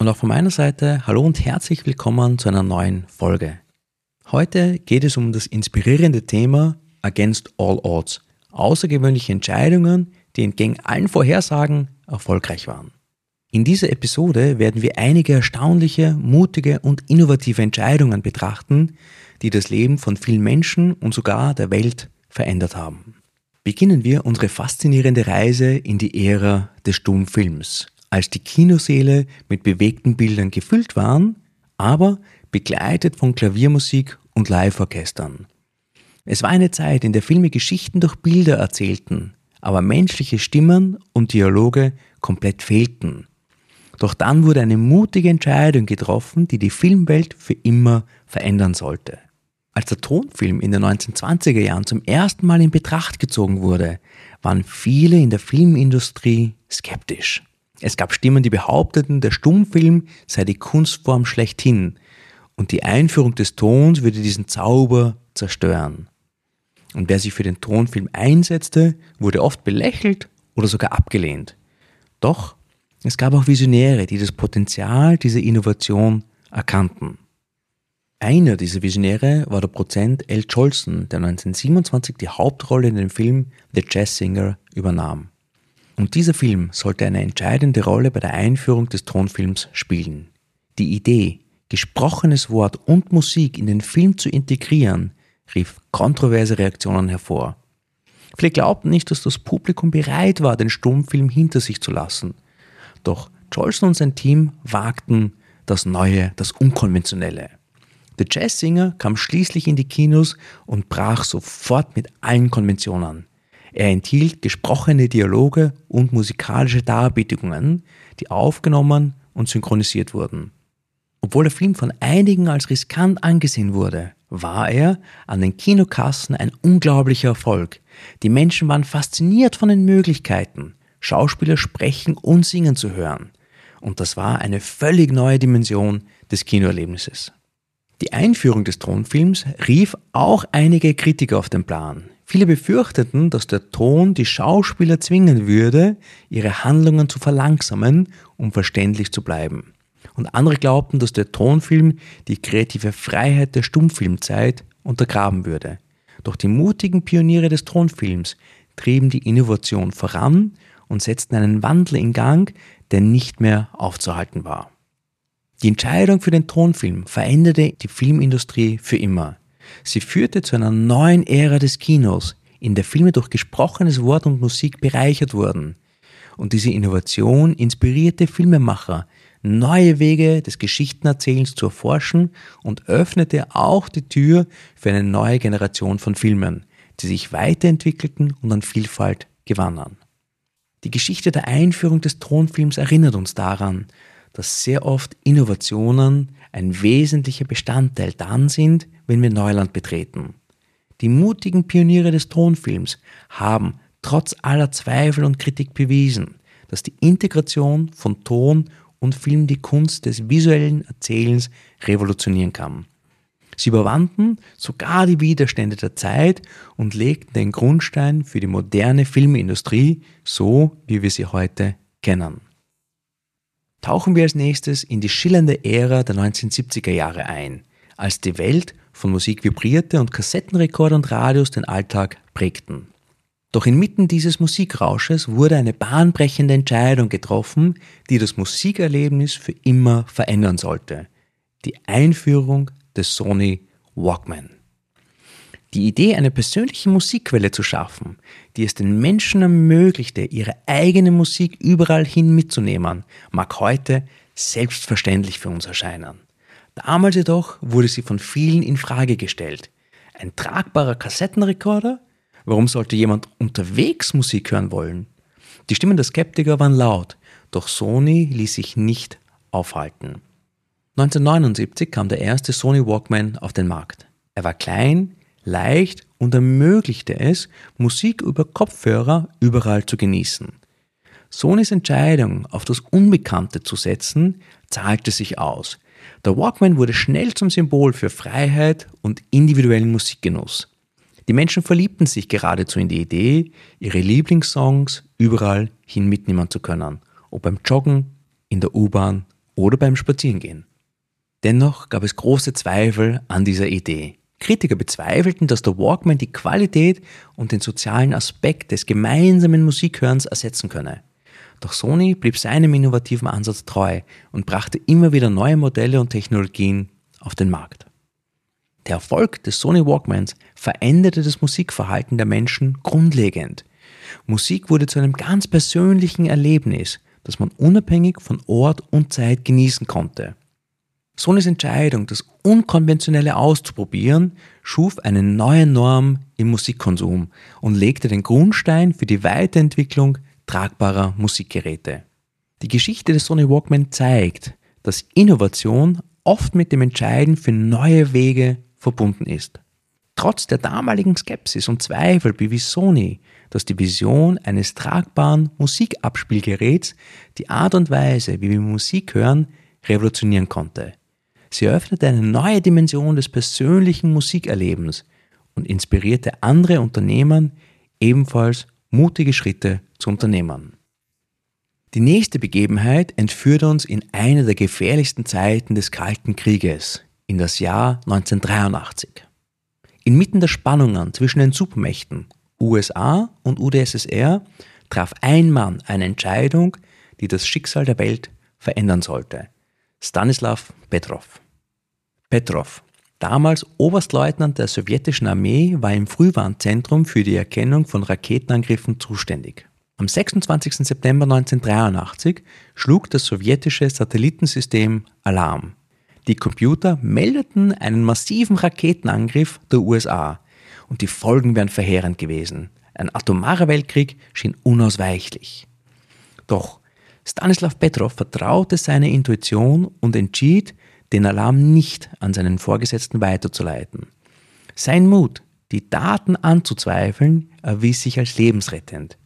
Und auch von meiner Seite hallo und herzlich willkommen zu einer neuen Folge. Heute geht es um das inspirierende Thema Against All Odds. Außergewöhnliche Entscheidungen, die entgegen allen Vorhersagen erfolgreich waren. In dieser Episode werden wir einige erstaunliche, mutige und innovative Entscheidungen betrachten, die das Leben von vielen Menschen und sogar der Welt verändert haben. Beginnen wir unsere faszinierende Reise in die Ära des Stummfilms, als die Kinosäle mit bewegten Bildern gefüllt waren, aber begleitet von Klaviermusik und Liveorchestern. Es war eine Zeit, in der Filme Geschichten durch Bilder erzählten, aber menschliche Stimmen und Dialoge komplett fehlten. Doch dann wurde eine mutige Entscheidung getroffen, die die Filmwelt für immer verändern sollte. Als der Tonfilm in den 1920er Jahren zum ersten Mal in Betracht gezogen wurde, waren viele in der Filmindustrie skeptisch. Es gab Stimmen, die behaupteten, der Stummfilm sei die Kunstform schlechthin und die Einführung des Tons würde diesen Zauber zerstören. Und wer sich für den Tonfilm einsetzte, wurde oft belächelt oder sogar abgelehnt. Doch es gab auch Visionäre, die das Potenzial dieser Innovation erkannten. Einer dieser Visionäre war der Prozent L. Jolson, der 1927 die Hauptrolle in dem Film The Jazz Singer übernahm. Und dieser Film sollte eine entscheidende Rolle bei der Einführung des Tonfilms spielen. Die Idee, gesprochenes Wort und Musik in den Film zu integrieren, rief kontroverse Reaktionen hervor. Viele glaubten nicht, dass das Publikum bereit war, den Stummfilm hinter sich zu lassen. Doch Jolson und sein Team wagten das Neue, das Unkonventionelle. The Jazz Singer kam schließlich in die Kinos und brach sofort mit allen Konventionen. Er enthielt gesprochene Dialoge und musikalische Darbietungen, die aufgenommen und synchronisiert wurden. Obwohl der Film von einigen als riskant angesehen wurde, war er an den Kinokassen ein unglaublicher Erfolg. Die Menschen waren fasziniert von den Möglichkeiten, Schauspieler sprechen und singen zu hören. Und das war eine völlig neue Dimension des Kinoerlebnisses. Die Einführung des Tonfilms rief auch einige Kritiker auf den Plan. Viele befürchteten, dass der Ton die Schauspieler zwingen würde, ihre Handlungen zu verlangsamen, um verständlich zu bleiben. Und andere glaubten, dass der Tonfilm die kreative Freiheit der Stummfilmzeit untergraben würde. Doch die mutigen Pioniere des Tonfilms trieben die Innovation voran und setzten einen Wandel in Gang, der nicht mehr aufzuhalten war. Die Entscheidung für den Tonfilm veränderte die Filmindustrie für immer. Sie führte zu einer neuen Ära des Kinos, in der Filme durch gesprochenes Wort und Musik bereichert wurden. Und diese Innovation inspirierte Filmemacher, neue Wege des Geschichtenerzählens zu erforschen und öffnete auch die Tür für eine neue Generation von Filmen, die sich weiterentwickelten und an Vielfalt gewannen. Die Geschichte der Einführung des Tonfilms erinnert uns daran, dass sehr oft Innovationen ein wesentlicher Bestandteil dann sind, wenn wir Neuland betreten. Die mutigen Pioniere des Tonfilms haben trotz aller Zweifel und Kritik bewiesen, dass die Integration von Ton und Film die Kunst des visuellen Erzählens revolutionieren kann. Sie überwanden sogar die Widerstände der Zeit und legten den Grundstein für die moderne Filmindustrie, so wie wir sie heute kennen. Tauchen wir als nächstes in die schillernde Ära der 1970er Jahre ein, als die Welt von Musik vibrierte und Kassettenrekorder und Radios den Alltag prägten. Doch inmitten dieses Musikrausches wurde eine bahnbrechende Entscheidung getroffen, die das Musikerlebnis für immer verändern sollte. Die Einführung des Sony Walkman. Die Idee, eine persönliche Musikquelle zu schaffen, die es den Menschen ermöglichte, ihre eigene Musik überall hin mitzunehmen, mag heute selbstverständlich für uns erscheinen. Damals jedoch wurde sie von vielen in Frage gestellt. Ein tragbarer Kassettenrekorder? Warum sollte jemand unterwegs Musik hören wollen? Die Stimmen der Skeptiker waren laut, doch Sony ließ sich nicht aufhalten. 1979 kam der erste Sony Walkman auf den Markt. Er war klein, leicht und ermöglichte es, Musik über Kopfhörer überall zu genießen. Sonys Entscheidung, auf das Unbekannte zu setzen, zahlte sich aus. Der Walkman wurde schnell zum Symbol für Freiheit und individuellen Musikgenuss. Die Menschen verliebten sich geradezu in die Idee, ihre Lieblingssongs überall hin mitnehmen zu können, ob beim Joggen, in der U-Bahn oder beim Spazierengehen. Dennoch gab es große Zweifel an dieser Idee. Kritiker bezweifelten, dass der Walkman die Qualität und den sozialen Aspekt des gemeinsamen Musikhörens ersetzen könne. Doch Sony blieb seinem innovativen Ansatz treu und brachte immer wieder neue Modelle und Technologien auf den Markt. Der Erfolg des Sony Walkmans veränderte das Musikverhalten der Menschen grundlegend. Musik wurde zu einem ganz persönlichen Erlebnis, das man unabhängig von Ort und Zeit genießen konnte. Sonys Entscheidung, das Unkonventionelle auszuprobieren, schuf eine neue Norm im Musikkonsum und legte den Grundstein für die Weiterentwicklung tragbarer Musikgeräte. Die Geschichte des Sony Walkman zeigt, dass Innovation oft mit dem Entscheiden für neue Wege verbunden ist. Trotz der damaligen Skepsis und Zweifel bewies Sony, dass die Vision eines tragbaren Musikabspielgeräts die Art und Weise, wie wir Musik hören, revolutionieren konnte. Sie eröffnete eine neue Dimension des persönlichen Musikerlebens und inspirierte andere Unternehmer, ebenfalls mutige Schritte zu unternehmen. Die nächste Begebenheit entführt uns in eine der gefährlichsten Zeiten des Kalten Krieges, in das Jahr 1983. Inmitten der Spannungen zwischen den Supermächten USA und UdSSR traf ein Mann eine Entscheidung, die das Schicksal der Welt verändern sollte. Stanislav Petrov. Petrov, damals Oberstleutnant der sowjetischen Armee, war im Frühwarnzentrum für die Erkennung von Raketenangriffen zuständig. Am 26. September 1983 schlug das sowjetische Satellitensystem Alarm. Die Computer meldeten einen massiven Raketenangriff der USA und die Folgen wären verheerend gewesen. Ein atomarer Weltkrieg schien unausweichlich. Doch Stanislav Petrov vertraute seiner Intuition und entschied, den Alarm nicht an seinen Vorgesetzten weiterzuleiten. Sein Mut, die Daten anzuzweifeln, erwies sich als lebensrettend.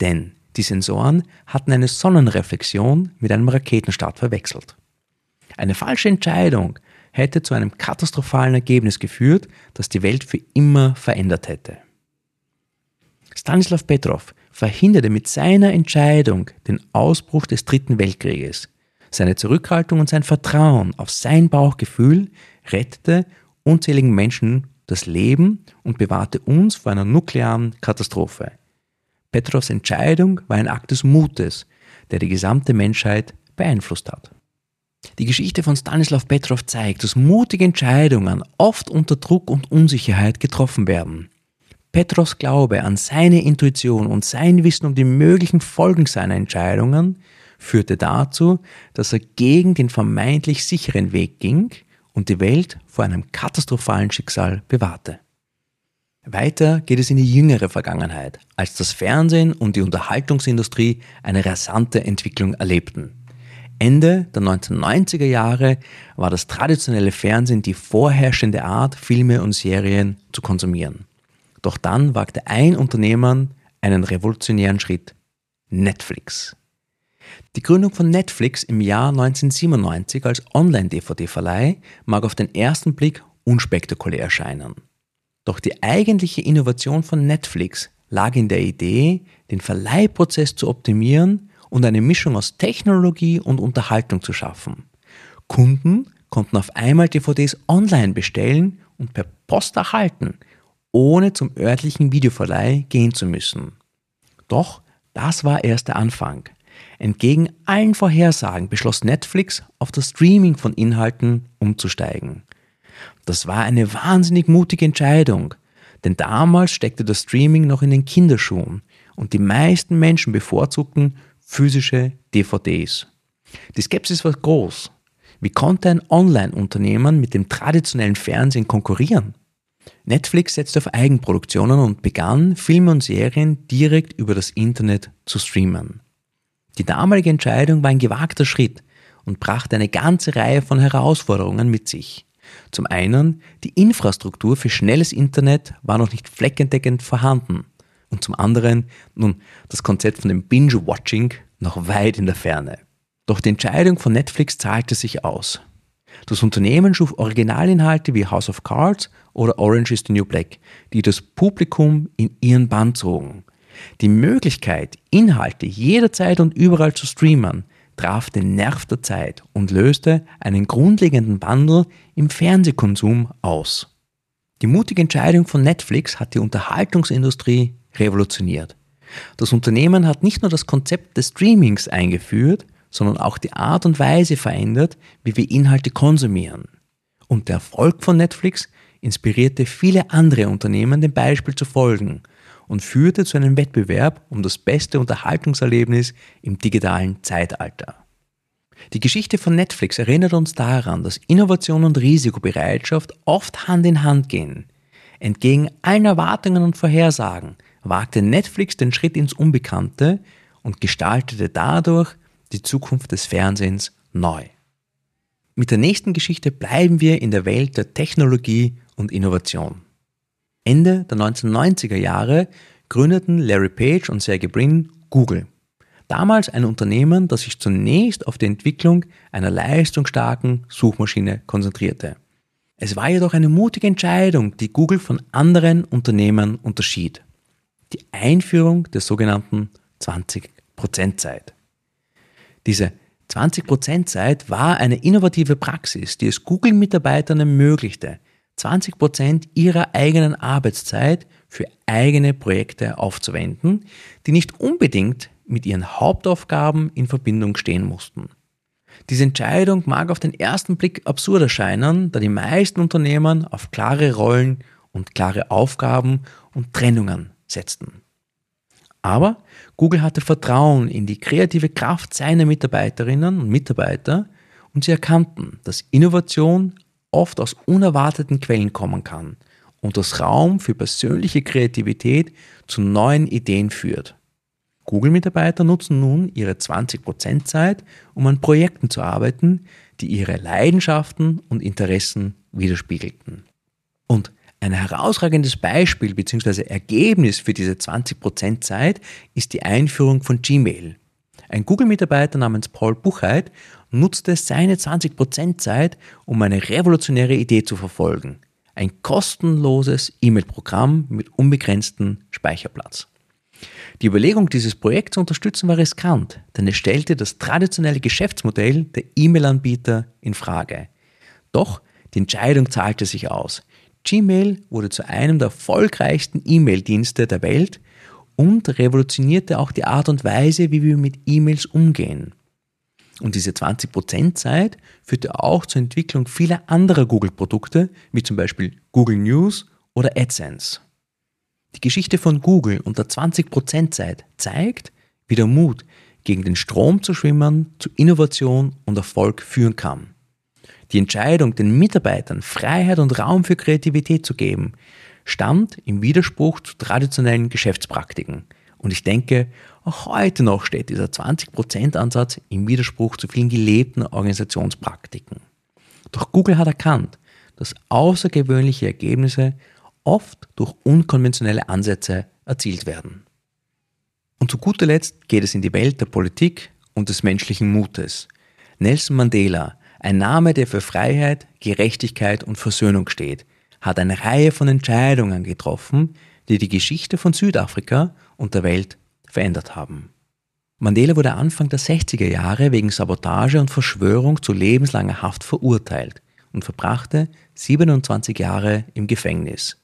Denn die Sensoren hatten eine Sonnenreflexion mit einem Raketenstart verwechselt. Eine falsche Entscheidung hätte zu einem katastrophalen Ergebnis geführt, das die Welt für immer verändert hätte. Stanislav Petrov verhinderte mit seiner Entscheidung den Ausbruch des Dritten Weltkrieges. Seine Zurückhaltung und sein Vertrauen auf sein Bauchgefühl rettete unzähligen Menschen das Leben und bewahrte uns vor einer nuklearen Katastrophe. Petrovs Entscheidung war ein Akt des Mutes, der die gesamte Menschheit beeinflusst hat. Die Geschichte von Stanislav Petrov zeigt, dass mutige Entscheidungen oft unter Druck und Unsicherheit getroffen werden. Petrovs Glaube an seine Intuition und sein Wissen um die möglichen Folgen seiner Entscheidungen führte dazu, dass er gegen den vermeintlich sicheren Weg ging und die Welt vor einem katastrophalen Schicksal bewahrte. Weiter geht es in die jüngere Vergangenheit, als das Fernsehen und die Unterhaltungsindustrie eine rasante Entwicklung erlebten. Ende der 1990er Jahre war das traditionelle Fernsehen die vorherrschende Art, Filme und Serien zu konsumieren. Doch dann wagte ein Unternehmer einen revolutionären Schritt. Netflix. Die Gründung von Netflix im Jahr 1997 als Online-DVD-Verleih mag auf den ersten Blick unspektakulär erscheinen. Doch die eigentliche Innovation von Netflix lag in der Idee, den Verleihprozess zu optimieren und eine Mischung aus Technologie und Unterhaltung zu schaffen. Kunden konnten auf einmal DVDs online bestellen und per Post erhalten, ohne zum örtlichen Videoverleih gehen zu müssen. Doch das war erst der Anfang. Entgegen allen Vorhersagen beschloss Netflix, auf das Streaming von Inhalten umzusteigen. Das war eine wahnsinnig mutige Entscheidung, denn damals steckte das Streaming noch in den Kinderschuhen und die meisten Menschen bevorzugten physische DVDs. Die Skepsis war groß. Wie konnte ein Online-Unternehmen mit dem traditionellen Fernsehen konkurrieren? Netflix setzte auf Eigenproduktionen und begann, Filme und Serien direkt über das Internet zu streamen. Die damalige Entscheidung war ein gewagter Schritt und brachte eine ganze Reihe von Herausforderungen mit sich. Zum einen, die Infrastruktur für schnelles Internet war noch nicht fleckendeckend vorhanden. Und zum anderen, nun, das Konzept von dem Binge-Watching noch weit in der Ferne. Doch die Entscheidung von Netflix zahlte sich aus. Das Unternehmen schuf Originalinhalte wie House of Cards oder Orange is the New Black, die das Publikum in ihren Bann zogen. Die Möglichkeit, Inhalte jederzeit und überall zu streamen, traf den Nerv der Zeit und löste einen grundlegenden Wandel im Fernsehkonsum aus. Die mutige Entscheidung von Netflix hat die Unterhaltungsindustrie revolutioniert. Das Unternehmen hat nicht nur das Konzept des Streamings eingeführt, sondern auch die Art und Weise verändert, wie wir Inhalte konsumieren. Und der Erfolg von Netflix inspirierte viele andere Unternehmen, dem Beispiel zu folgen und führte zu einem Wettbewerb um das beste Unterhaltungserlebnis im digitalen Zeitalter. Die Geschichte von Netflix erinnert uns daran, dass Innovation und Risikobereitschaft oft Hand in Hand gehen. Entgegen allen Erwartungen und Vorhersagen wagte Netflix den Schritt ins Unbekannte und gestaltete dadurch die Zukunft des Fernsehens neu. Mit der nächsten Geschichte bleiben wir in der Welt der Technologie und Innovation. Ende der 1990er Jahre gründeten Larry Page und Sergey Brin Google. Damals ein Unternehmen, das sich zunächst auf die Entwicklung einer leistungsstarken Suchmaschine konzentrierte. Es war jedoch eine mutige Entscheidung, die Google von anderen Unternehmen unterschied. Die Einführung der sogenannten 20%-Zeit. Diese 20%-Zeit war eine innovative Praxis, die es Google-Mitarbeitern ermöglichte, 20 Prozent ihrer eigenen Arbeitszeit für eigene Projekte aufzuwenden, die nicht unbedingt mit ihren Hauptaufgaben in Verbindung stehen mussten. Diese Entscheidung mag auf den ersten Blick absurd erscheinen, da die meisten Unternehmen auf klare Rollen und klare Aufgaben und Trennungen setzten. Aber Google hatte Vertrauen in die kreative Kraft seiner Mitarbeiterinnen und Mitarbeiter und sie erkannten, dass Innovation oft aus unerwarteten Quellen kommen kann und das Raum für persönliche Kreativität zu neuen Ideen führt. Google-Mitarbeiter nutzen nun ihre 20% Zeit, um an Projekten zu arbeiten, die ihre Leidenschaften und Interessen widerspiegelten. Ein herausragendes Beispiel bzw. Ergebnis für diese 20% Zeit ist die Einführung von Gmail. Ein Google-Mitarbeiter namens Paul Buchheit nutzte seine 20% Zeit, um eine revolutionäre Idee zu verfolgen. Ein kostenloses E-Mail-Programm mit unbegrenztem Speicherplatz. Die Überlegung, dieses Projekt zu unterstützen, war riskant, denn es stellte das traditionelle Geschäftsmodell der E-Mail-Anbieter in Frage. Doch die Entscheidung zahlte sich aus. Gmail wurde zu einem der erfolgreichsten E-Mail-Dienste der Welt und revolutionierte auch die Art und Weise, wie wir mit E-Mails umgehen. Und diese 20% Zeit führte auch zur Entwicklung vieler anderer Google-Produkte, wie zum Beispiel Google News oder AdSense. Die Geschichte von Google unter 20% Zeit zeigt, wie der Mut, gegen den Strom zu schwimmen, zu Innovation und Erfolg führen kann. Die Entscheidung, den Mitarbeitern Freiheit und Raum für Kreativität zu geben, stand im Widerspruch zu traditionellen Geschäftspraktiken. Und ich denke, auch heute noch steht dieser 20%-Ansatz im Widerspruch zu vielen gelebten Organisationspraktiken. Doch Google hat erkannt, dass außergewöhnliche Ergebnisse oft durch unkonventionelle Ansätze erzielt werden. Und zu guter Letzt geht es in die Welt der Politik und des menschlichen Mutes. Nelson Mandela, ein Name, der für Freiheit, Gerechtigkeit und Versöhnung steht, hat eine Reihe von Entscheidungen getroffen, die die Geschichte von Südafrika und der Welt verändert haben. Mandela wurde Anfang der 60er Jahre wegen Sabotage und Verschwörung zu lebenslanger Haft verurteilt und verbrachte 27 Jahre im Gefängnis.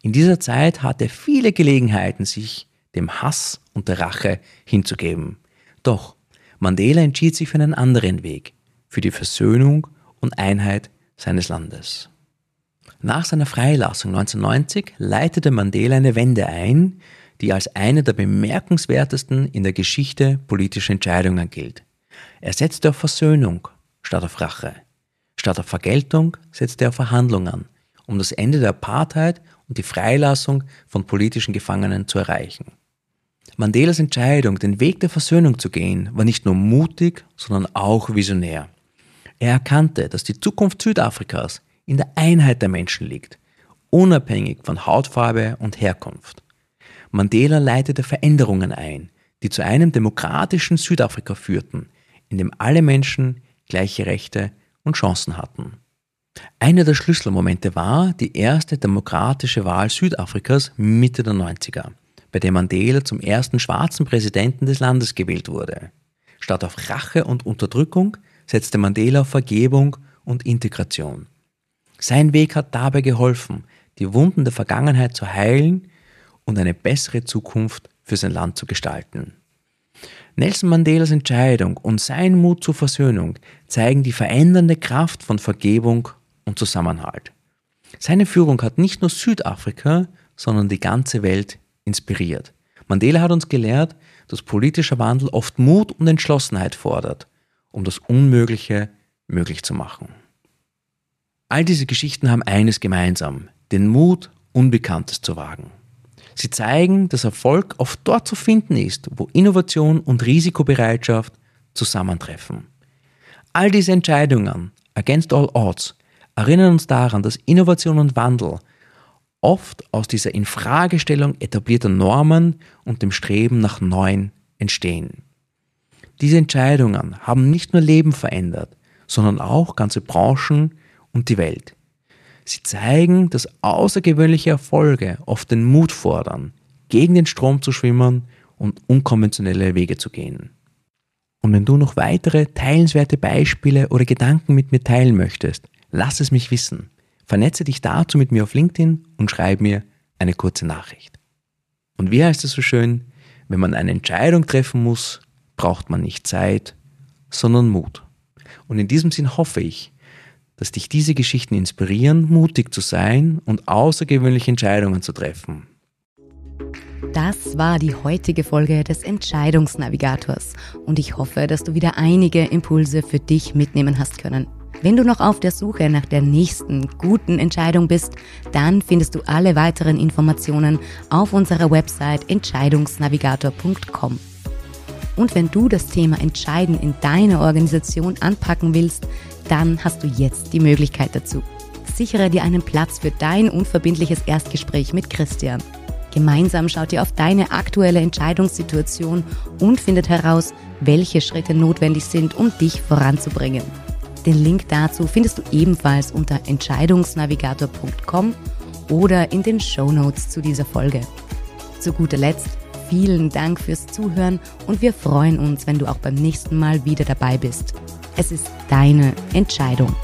In dieser Zeit hatte er viele Gelegenheiten, sich dem Hass und der Rache hinzugeben. Doch Mandela entschied sich für einen anderen Weg, für die Versöhnung und Einheit seines Landes. Nach seiner Freilassung 1990 leitete Mandela eine Wende ein, die als eine der bemerkenswertesten in der Geschichte politischer Entscheidungen gilt. Er setzte auf Versöhnung statt auf Rache. Statt auf Vergeltung setzte er auf Verhandlungen, um das Ende der Apartheid und die Freilassung von politischen Gefangenen zu erreichen. Mandelas Entscheidung, den Weg der Versöhnung zu gehen, war nicht nur mutig, sondern auch visionär. Er erkannte, dass die Zukunft Südafrikas in der Einheit der Menschen liegt, unabhängig von Hautfarbe und Herkunft. Mandela leitete Veränderungen ein, die zu einem demokratischen Südafrika führten, in dem alle Menschen gleiche Rechte und Chancen hatten. Einer der Schlüsselmomente war die erste demokratische Wahl Südafrikas Mitte der 90er, bei der Mandela zum ersten schwarzen Präsidenten des Landes gewählt wurde. Statt auf Rache und Unterdrückung setzte Mandela auf Vergebung und Integration. Sein Weg hat dabei geholfen, die Wunden der Vergangenheit zu heilen und eine bessere Zukunft für sein Land zu gestalten. Nelson Mandelas Entscheidung und sein Mut zur Versöhnung zeigen die verändernde Kraft von Vergebung und Zusammenhalt. Seine Führung hat nicht nur Südafrika, sondern die ganze Welt inspiriert. Mandela hat uns gelehrt, dass politischer Wandel oft Mut und Entschlossenheit fordert, um das Unmögliche möglich zu machen. All diese Geschichten haben eines gemeinsam, den Mut, Unbekanntes zu wagen. Sie zeigen, dass Erfolg oft dort zu finden ist, wo Innovation und Risikobereitschaft zusammentreffen. All diese Entscheidungen, against all odds, erinnern uns daran, dass Innovation und Wandel oft aus dieser Infragestellung etablierter Normen und dem Streben nach Neuen entstehen. Diese Entscheidungen haben nicht nur Leben verändert, sondern auch ganze Branchen und die Welt. Sie zeigen, dass außergewöhnliche Erfolge oft den Mut fordern, gegen den Strom zu schwimmen und unkonventionelle Wege zu gehen. Und wenn du noch weitere teilenswerte Beispiele oder Gedanken mit mir teilen möchtest, lass es mich wissen. Vernetze dich dazu mit mir auf LinkedIn und schreib mir eine kurze Nachricht. Und wie heißt es so schön, wenn man eine Entscheidung treffen muss, braucht man nicht Zeit, sondern Mut. Und in diesem Sinn hoffe ich, dass dich diese Geschichten inspirieren, mutig zu sein und außergewöhnliche Entscheidungen zu treffen. Das war die heutige Folge des Entscheidungsnavigators und ich hoffe, dass du wieder einige Impulse für dich mitnehmen hast können. Wenn du noch auf der Suche nach der nächsten guten Entscheidung bist, dann findest du alle weiteren Informationen auf unserer Website entscheidungsnavigator.com. Und wenn du das Thema Entscheiden in deiner Organisation anpacken willst, dann hast du jetzt die Möglichkeit dazu. Sichere dir einen Platz für dein unverbindliches Erstgespräch mit Christian. Gemeinsam schaut ihr auf deine aktuelle Entscheidungssituation und findet heraus, welche Schritte notwendig sind, um dich voranzubringen. Den Link dazu findest du ebenfalls unter entscheidungsnavigator.com oder in den Show Notes zu dieser Folge. Zu guter Letzt vielen Dank fürs Zuhören und wir freuen uns, wenn du auch beim nächsten Mal wieder dabei bist. Es ist deine Entscheidung.